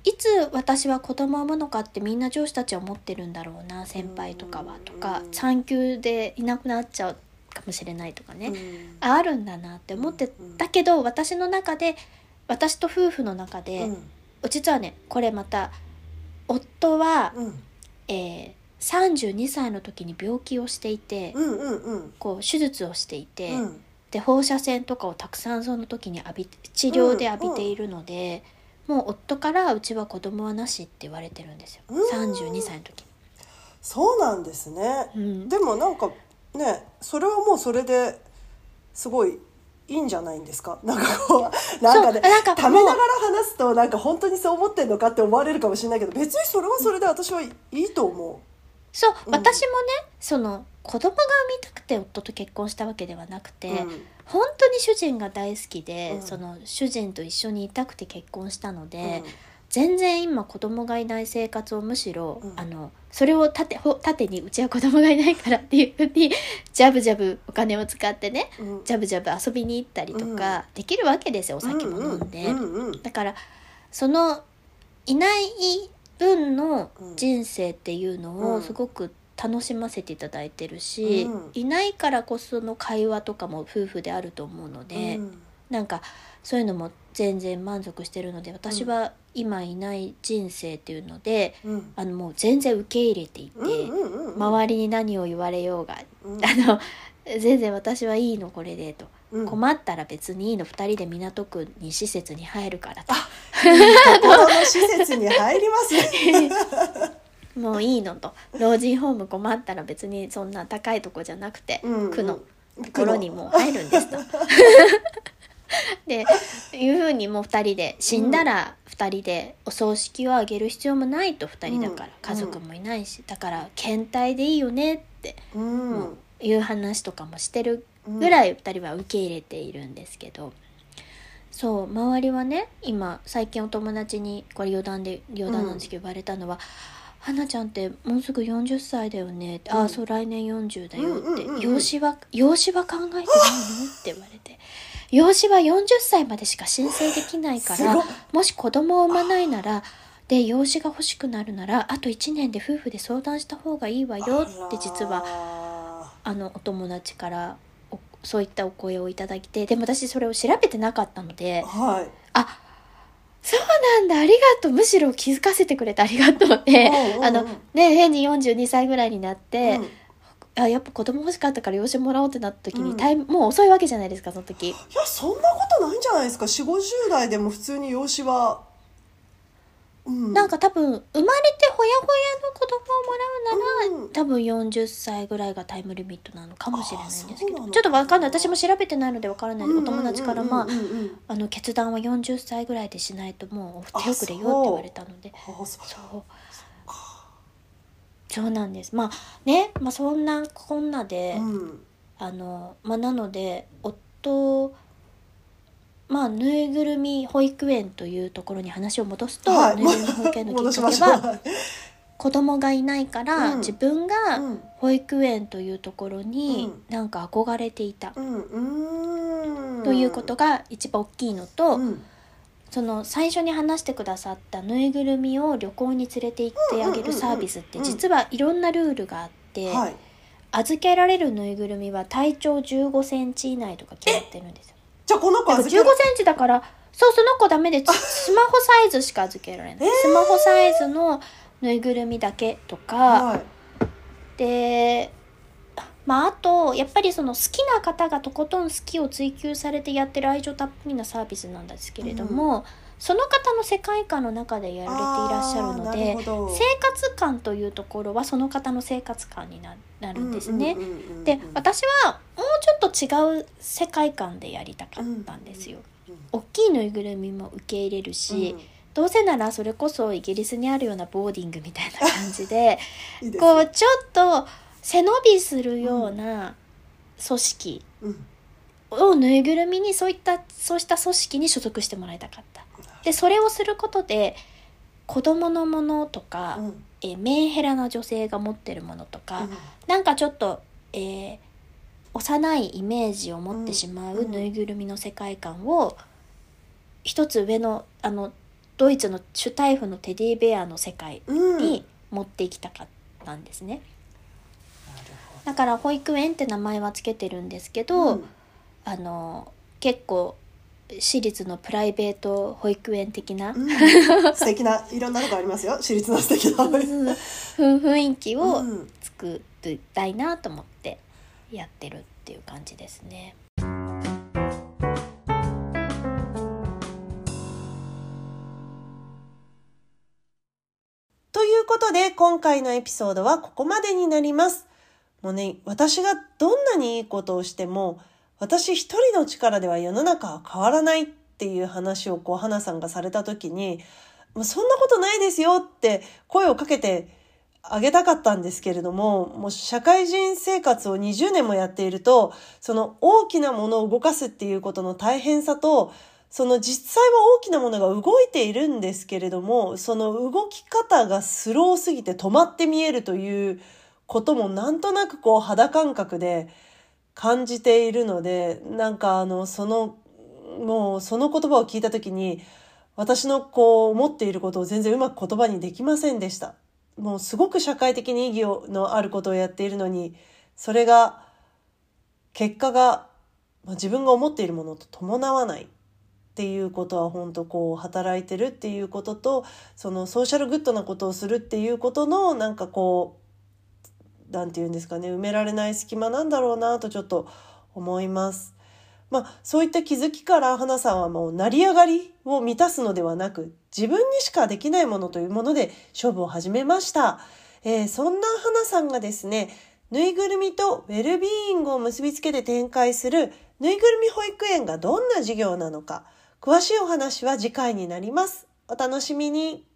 Speaker 1: いつ私は子供を産むのかってみんな上司たちは思ってるんだろうな先輩とかはとか
Speaker 2: うん。
Speaker 1: 産休でいなくなっちゃうかもしれないとかね、
Speaker 2: うん。
Speaker 1: ああるんだなって思ってたけど私の中で私と夫婦の中で、
Speaker 2: うん。
Speaker 1: 実はねこれまた夫は、
Speaker 2: うん。
Speaker 1: えー32歳の時に病気をしていて、
Speaker 2: うんうんうん。
Speaker 1: こう手術をしていて、
Speaker 2: うん。
Speaker 1: で放射線とかをたくさんその時に浴び治療で浴びているので、もう夫からうちは子供はなしって言われてるんですよ、
Speaker 2: うん。
Speaker 1: 32歳の時。
Speaker 2: そうなんですね。
Speaker 1: に。うん。
Speaker 2: でもなんかねそれはもうそれですごいいいんじゃないんですか？なんかこうなんかね
Speaker 1: そうなんか
Speaker 2: ためながら話すとなんか本当にそう思ってんのかって思われるかもしれないけど別にそれはそれで私はいいと思
Speaker 1: そう、
Speaker 2: うん。
Speaker 1: 私もねその子供が産みたくて夫と結婚したわけではなく
Speaker 2: う。
Speaker 1: て、
Speaker 2: うん。
Speaker 1: 本当に主人が大好きで、
Speaker 2: うん。
Speaker 1: その主人と一緒にいたくて結婚したので、
Speaker 2: うん。
Speaker 1: 全然今子供がいない生活をむしろ、
Speaker 2: うん。
Speaker 1: あのそれを縦ほ縦にうちは子供がいないからっていうふうに [laughs] ジャブジャブお金を使ってね
Speaker 2: うん。
Speaker 1: ジャブジャブ遊びに行ったりとかできるわけですよお酒も飲んで。
Speaker 2: うんうんうん
Speaker 1: だからそのいない分の人生っていうの
Speaker 2: うん。
Speaker 1: をすごく楽しませていただいてるし、
Speaker 2: うん。
Speaker 1: いないからこその会話とかも夫婦であると思うので、
Speaker 2: うん。
Speaker 1: なんかそういうのも全然満足してるので私は今いない人生っていうので、
Speaker 2: うん。
Speaker 1: あのもう全然受け入れていて、
Speaker 2: うんうんうん
Speaker 1: 周りに何を言われようが、
Speaker 2: うん。
Speaker 1: あの全然私はいいのこれでと、
Speaker 2: うん。
Speaker 1: 困ったら別にいいの2人で港区に施設に入るからと。
Speaker 2: いい施設に入りますね。[laughs]
Speaker 1: もういいのと。老人ホーム困ったら別にそんな高いとこじゃなくて、
Speaker 2: うん
Speaker 1: 区の。ところにもう入るんですと。[laughs] [laughs] でいうふうにもう2人で死んだら2人でお葬式をあげる必要もないと2人だから、
Speaker 2: うん。
Speaker 1: 家族もいないし。だから検体でいいよねって。
Speaker 2: うん。
Speaker 1: いう話とかもしてるぐらい2人は受け入れているんですけど、そう周りはね今最近お友達にこれ余談で余談なんですけど言われたのは「花ちゃんってもうすぐ40歳だよね」って「あ
Speaker 2: うん
Speaker 1: あそう来年40だよ」って。
Speaker 2: うんうんうんうん「
Speaker 1: 養子は養子は考えてないの?」って言われて「養子は40歳までしか申請できないからもし子供を産まないならで養子が欲しくなるならあと1年で夫婦で相談した方がいいわよ」って実は
Speaker 2: は
Speaker 1: あのお友達からおそういったお声をいただいてでも私それを調べてなかったので
Speaker 2: はい。
Speaker 1: あそうなんだありがとう。むしろ気づかせてくれてありがとうって、あのね変に42歳ぐらいになって、
Speaker 2: うん
Speaker 1: あやっぱ子供欲しかったから養子もらおうってなった時に、
Speaker 2: うん。
Speaker 1: タイムもう遅いわけじゃないですかその時。
Speaker 2: いやそんなことないんじゃないですか？4 5 0代でも普通に養子は、うん、
Speaker 1: なんか多分生まれてほやほやの子供をもらうなら、
Speaker 2: うん。
Speaker 1: 多分40歳ぐらいがタイムリミットなのかもしれないんですけ
Speaker 2: あそうなの
Speaker 1: どちょっとわかんない。私も調べてないのでわからない、お友達からまあ
Speaker 2: うんうんうん。うん
Speaker 1: あの決断は40歳ぐらいでしないともう
Speaker 2: あ
Speaker 1: 手遅れよって言われたので。
Speaker 2: あそう。
Speaker 1: そうそうなんです。まあね、まあ、そんなこんなで、
Speaker 2: うん。
Speaker 1: あのまあなので夫まあぬいぐるみ保育園というところに話を戻すと、
Speaker 2: はい。
Speaker 1: ぬいぐるみ保育園のき
Speaker 2: 戻
Speaker 1: っかけは子供がいないから、
Speaker 2: うん。
Speaker 1: 自分が
Speaker 2: うん。
Speaker 1: 保育園というところに
Speaker 2: う
Speaker 1: なんか憧れていた。
Speaker 2: うん。うん。
Speaker 1: ということが一番大きいのと、
Speaker 2: うん
Speaker 1: その最初に話してくださったぬいぐるみを旅行に連れて行ってあげるサービスって実はいろんなルールがあって、
Speaker 2: はい。
Speaker 1: 預けられるぬいぐるみは体長1 5センチ以内とか決まってるんですよ。
Speaker 2: じゃあこの子
Speaker 1: だから15
Speaker 2: 預け
Speaker 1: センチだからそうその子ダメでスマホサイズしか預けられない、[laughs] スマホサイズのぬいぐるみだけとか、
Speaker 2: はい。
Speaker 1: でまああとやっぱりその好きな方がとことん好きを追求されてやってる愛情たっぷりなサービスなんですけれども、その方の世界観の中でやられていらっしゃるので生活感というところはその方の生活感にななるんですね。
Speaker 2: うんうんうんうん
Speaker 1: で私はもうちょっと違う世界観でやりたかったんですよ。大きいぬいぐるみも受け入れるし、どうせならそれこそイギリスにあるようなボーディングみたいな感じで [laughs] こうちょっと背伸びするような組織
Speaker 2: うん。
Speaker 1: をぬいぐるみにそういったそうした組織に所属してもらいたかった。でそれをすることで子供のものとか、
Speaker 2: うん。
Speaker 1: えーメンヘラな女性が持ってるものとか、
Speaker 2: うん。
Speaker 1: なんかちょっと、えー幼いイメージを持ってしまうぬいぐるみの世界観を一つ上のあのドイツのシュタイフのテディベアの世界
Speaker 2: うん。
Speaker 1: に持っていきたかったんですね。だから保育園って名前はつけてるんですけど、
Speaker 2: うん
Speaker 1: あの結構私立のプライベート保育園的な、
Speaker 2: うん素敵ないろんなとこありますよ私立の素敵な
Speaker 1: ふ雰囲気を
Speaker 2: うん
Speaker 1: 作りたいなと思ってやってるっていう感じですね。
Speaker 2: ということで今回のエピソードはここまでになります。もうね、私がどんなにいいことをしても私一人の力では世の中は変わらないっていう話をこう花さんがされた時にもうそんなことないですよって声をかけてあげたかったんですけれども、もう社会人生活を20年もやっていると、その大きなものを動かすっていうことの大変さと、その実際は大きなものが動いているんですけれども、その動き方がスローすぎて止まって見えるということもなんとなくこう肌感覚で感じているので、なんかあの、その、もうその言葉を聞いたときに、私のこう思っていることを全然うまく言葉にできませんでした。もうすごく社会的に意義のあることをやっているのに、それが、結果が、まあ自分が思っているものと伴わないっていうことは本当こう働いてるっていうことと、そのソーシャルグッドなことをするっていうことのなんかこう、なんて言うんですかね、埋められない隙間なんだろうなとちょっと思います。まあ、そういった気づきから花さんはもう成り上がりを満たすのではなく自分にしかできないものというもので勝負を始めました。えーそんな花さんがですね、ぬいぐるみとウェルビーイングを結びつけて展開するぬいぐるみ保育園がどんな授業なのか、詳しいお話は次回になります。お楽しみに。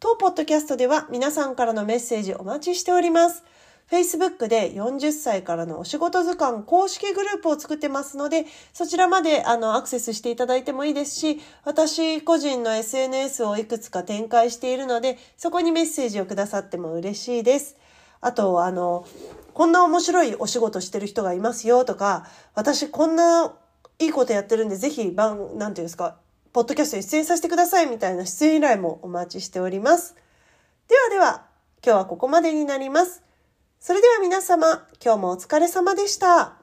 Speaker 2: 当ポッドキャストでは皆さんからのメッセージお待ちしております。Facebook で40歳からのお仕事図鑑公式グループを作ってますので、そちらまであのアクセスしていただいてもいいですし、私個人の SNS をいくつか展開しているので、そこにメッセージをくださっても嬉しいです。あと、あの、こんな面白いお仕事してる人がいますよとか、私こんないいことやってるんで、ぜひ、番、なんていうんですか、ポッドキャストに出演させてくださいみたいな出演依頼もお待ちしております。ではでは、今日はここまでになります。それでは皆様、今日もお疲れ様でした。